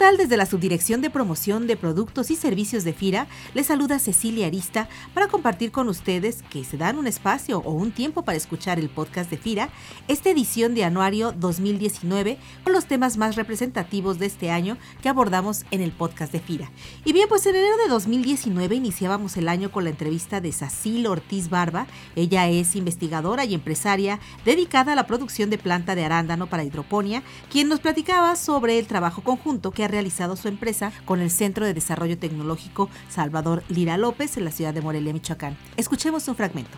Tal? Desde la Subdirección de Promoción de Productos y Servicios de FIRA, les saluda Cecilia Arista para compartir con ustedes que se dan un espacio o un tiempo para escuchar el podcast de FIRA, esta edición de Anuario 2019 con los temas más representativos de este año que abordamos en el podcast de FIRA. Y bien, pues en enero de 2019 iniciábamos el año con la entrevista de Sacil Ortiz Barba. Ella es investigadora y empresaria dedicada a la producción de planta de arándano para hidroponía, quien nos platicaba sobre el trabajo conjunto que ha realizado su empresa con el Centro de Desarrollo Tecnológico Salvador Lira López en la ciudad de Morelia, Michoacán. Escuchemos un fragmento.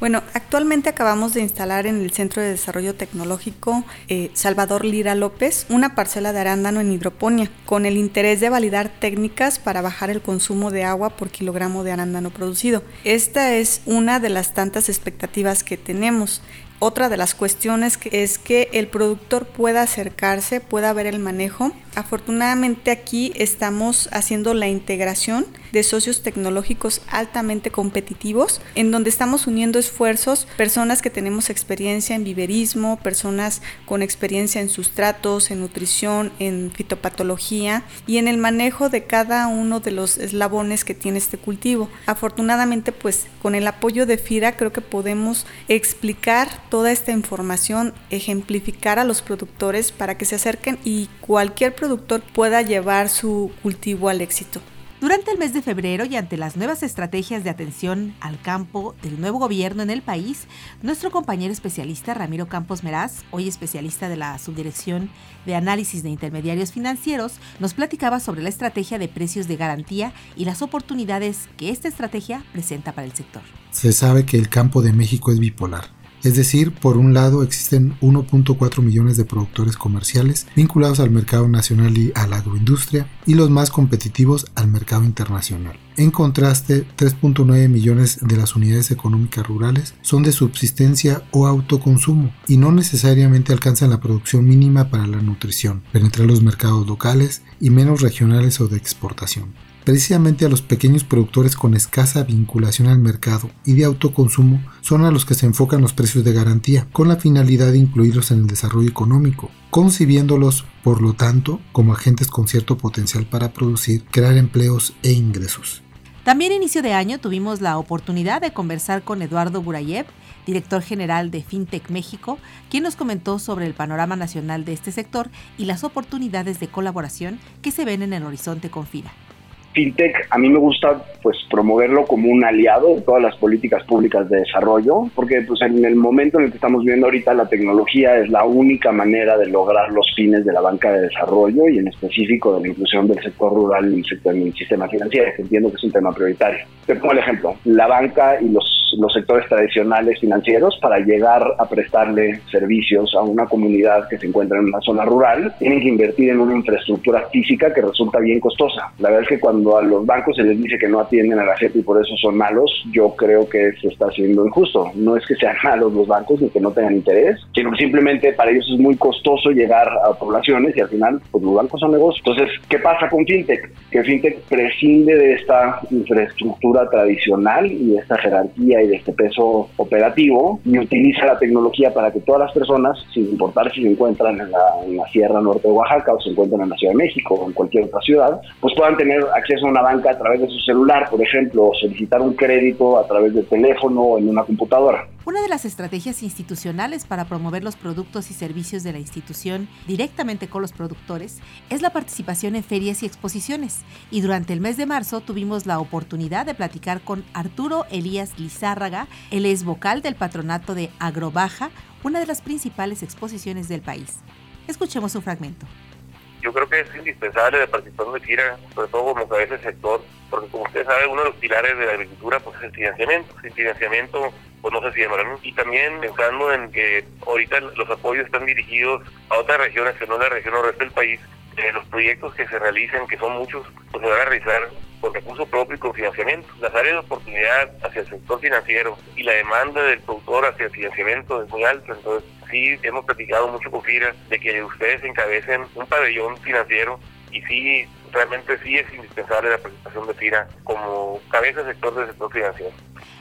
Bueno, actualmente acabamos de instalar en el Centro de Desarrollo Tecnológico eh, Salvador Lira López una parcela de arándano en hidroponía, con el interés de validar técnicas para bajar el consumo de agua por kilogramo de arándano producido. Esta es una de las tantas expectativas que tenemos otra de las cuestiones es que el productor pueda acercarse, pueda ver el manejo. Afortunadamente aquí estamos haciendo la integración de socios tecnológicos altamente competitivos, en donde estamos uniendo esfuerzos, personas que tenemos experiencia en viverismo, personas con experiencia en sustratos, en nutrición, en fitopatología y en el manejo de cada uno de los eslabones que tiene este cultivo. Afortunadamente, pues con el apoyo de FIRA creo que podemos explicar toda esta información, ejemplificar a los productores para que se acerquen y cualquier productor pueda llevar su cultivo al éxito. Durante el mes de febrero y ante las nuevas estrategias de atención al campo del nuevo gobierno en el país, nuestro compañero especialista Ramiro Campos Meraz, hoy especialista de la Subdirección de Análisis de Intermediarios Financieros, nos platicaba sobre la estrategia de precios de garantía y las oportunidades que esta estrategia presenta para el sector. Se sabe que el campo de México es bipolar es decir, por un lado existen 1.4 millones de productores comerciales vinculados al mercado nacional y a la agroindustria y los más competitivos al mercado internacional. En contraste, 3.9 millones de las unidades económicas rurales son de subsistencia o autoconsumo y no necesariamente alcanzan la producción mínima para la nutrición, penetrar los mercados locales y menos regionales o de exportación. Precisamente a los pequeños productores con escasa vinculación al mercado y de autoconsumo son a los que se enfocan los precios de garantía, con la finalidad de incluirlos en el desarrollo económico, concibiéndolos, por lo tanto, como agentes con cierto potencial para producir, crear empleos e ingresos. También inicio de año tuvimos la oportunidad de conversar con Eduardo Burayev, director general de FinTech México, quien nos comentó sobre el panorama nacional de este sector y las oportunidades de colaboración que se ven en el horizonte con FIRA fintech a mí me gusta pues promoverlo como un aliado de todas las políticas públicas de desarrollo, porque pues en el momento en el que estamos viendo ahorita la tecnología es la única manera de lograr los fines de la banca de desarrollo y en específico de la inclusión del sector rural y el, el sistema financiero, que entiendo que es un tema prioritario. Te pongo el ejemplo, la banca y los los sectores tradicionales financieros para llegar a prestarle servicios a una comunidad que se encuentra en una zona rural, tienen que invertir en una infraestructura física que resulta bien costosa. La verdad es que cuando a los bancos se les dice que no atienden a la gente y por eso son malos, yo creo que se está haciendo injusto. No es que sean malos los bancos ni que no tengan interés, sino que simplemente para ellos es muy costoso llegar a poblaciones y al final pues los bancos son negocios. Entonces, ¿qué pasa con FinTech? Que FinTech prescinde de esta infraestructura tradicional y de esta jerarquía y de este peso operativo y utiliza la tecnología para que todas las personas, sin importar si se encuentran en la, Sierra Norte de Oaxaca o se encuentran en la Ciudad de México o en cualquier otra ciudad, pues puedan tener acceso a una banca a través de su celular, por ejemplo, o solicitar un crédito a través del teléfono o en una computadora. Una de las estrategias institucionales para promover los productos y servicios de la institución directamente con los productores es la participación en ferias y exposiciones. Y durante el mes de marzo tuvimos la oportunidad de platicar con Arturo Elías Lizárraga, él es vocal del patronato de Agrobaja, una de las principales exposiciones del país. Escuchemos un fragmento yo creo que es indispensable la participación de FIRA, sobre todo como cabeza del sector, porque como usted sabe, uno de los pilares de la agricultura pues, es el financiamiento. Sin financiamiento, pues no se siembra. ¿no? Y también pensando en que ahorita los apoyos están dirigidos a otras regiones que no la región o resto del país, eh, los proyectos que se realicen, que son muchos, pues se van a realizar con recursos propios y con financiamiento. Las áreas de oportunidad hacia el sector financiero y la demanda del productor hacia el financiamiento es muy alta, entonces sí hemos platicado mucho con FIRA de que ustedes encabecen un pabellón financiero y sí, realmente sí es indispensable la participación de FIRA como cabeza de sector del sector financiero.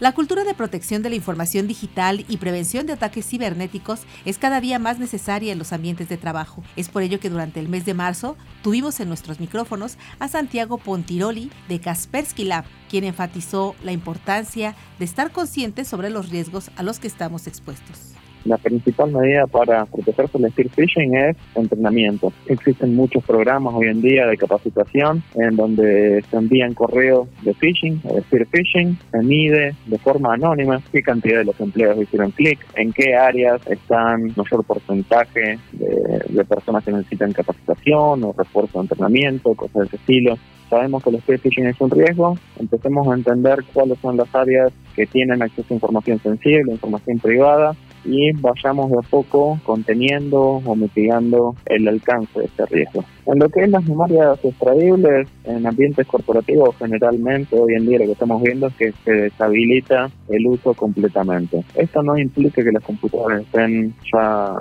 La cultura de protección de la información digital y prevención de ataques cibernéticos es cada día más necesaria en los ambientes de trabajo. Es por ello que durante el mes de marzo tuvimos en nuestros micrófonos a Santiago Pontiroli de Kaspersky Lab, quien enfatizó la importancia de estar conscientes sobre los riesgos a los que estamos expuestos. La principal medida para protegerse del spear phishing es entrenamiento. Existen muchos programas hoy en día de capacitación en donde se envían correos de phishing o de spear phishing, se mide de forma anónima qué cantidad de los empleados hicieron clic, en qué áreas están mayor porcentaje de, de personas que necesitan capacitación o refuerzo de entrenamiento, cosas de ese estilo sabemos que el spear phishing es un riesgo, empecemos a entender cuáles son las áreas que tienen acceso a información sensible, información privada, y vayamos de a poco conteniendo o mitigando el alcance de este riesgo. En lo que es las memorias extraíbles, en ambientes corporativos generalmente hoy en día lo que estamos viendo es que se deshabilita el uso completamente. Esto no implica que las computadoras estén ya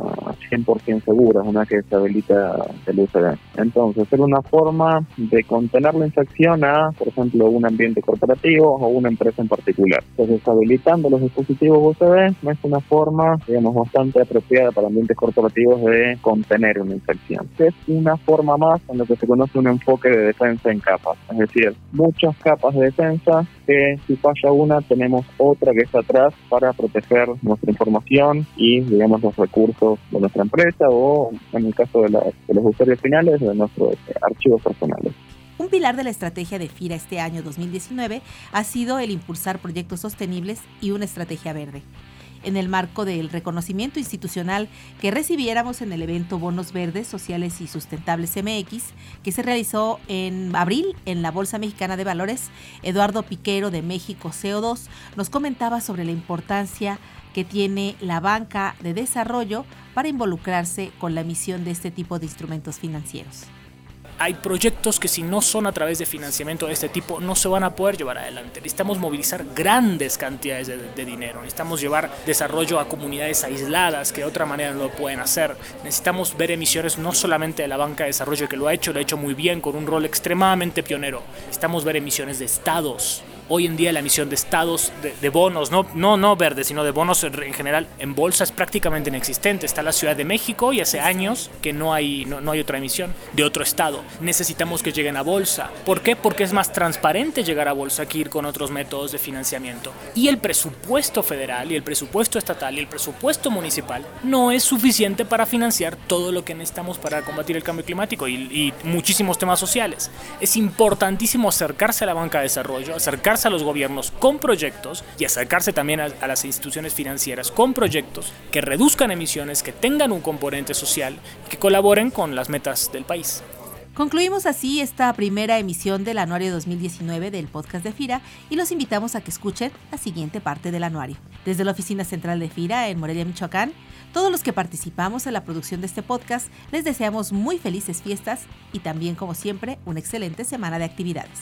100% seguras una vez que se habilita el uso. Entonces, es una forma de contener la infección a, por ejemplo, un ambiente corporativo o una empresa en particular. Entonces, habilitando los dispositivos USB es una forma, digamos, bastante apropiada para ambientes corporativos de contener una infección. Es una forma más en lo que se conoce un enfoque de defensa en capas, es decir, muchas capas de defensa que si falla una tenemos otra que está atrás para proteger nuestra información y digamos los recursos de nuestra empresa o en el caso de, de los usuarios finales de nuestros archivos personales. Un pilar de la estrategia de FIRA este año 2019 ha sido el impulsar proyectos sostenibles y una estrategia verde en el marco del reconocimiento institucional que recibiéramos en el evento Bonos Verdes, Sociales y Sustentables MX, que se realizó en abril en la Bolsa Mexicana de Valores, Eduardo Piquero de México CO2 nos comentaba sobre la importancia que tiene la banca de desarrollo para involucrarse con la emisión de este tipo de instrumentos financieros hay proyectos que si no son a través de financiamiento de este tipo no se van a poder llevar adelante. Necesitamos movilizar grandes cantidades de, dinero, necesitamos llevar desarrollo a comunidades aisladas que de otra manera no lo pueden hacer. Necesitamos ver emisiones no solamente de la banca de desarrollo que lo ha hecho, lo ha hecho muy bien con un rol extremadamente pionero. Necesitamos ver emisiones de estados, Hoy en día la emisión de estados, de, bonos, no, no, no verdes, sino de bonos en general, en bolsa es prácticamente inexistente. Está la Ciudad de México y hace años que no hay, no, hay otra emisión de otro estado. Necesitamos que lleguen a bolsa. ¿Por qué? Porque es más transparente llegar a bolsa que ir con otros métodos de financiamiento. Y el presupuesto federal y el presupuesto estatal y el presupuesto municipal no es suficiente para financiar todo lo que necesitamos para combatir el cambio climático y, y muchísimos temas sociales. Es importantísimo acercarse a la banca de desarrollo, acercarse a los gobiernos con proyectos y acercarse también a, a, las instituciones financieras con proyectos que reduzcan emisiones, que tengan un componente social que colaboren con las metas del país. Concluimos así esta primera emisión del anuario 2019 del podcast de FIRA y los invitamos a que escuchen la siguiente parte del anuario. Desde la oficina central de FIRA en Morelia, Michoacán, todos los que participamos en la producción de este podcast les deseamos muy felices fiestas y también, como siempre, una excelente semana de actividades.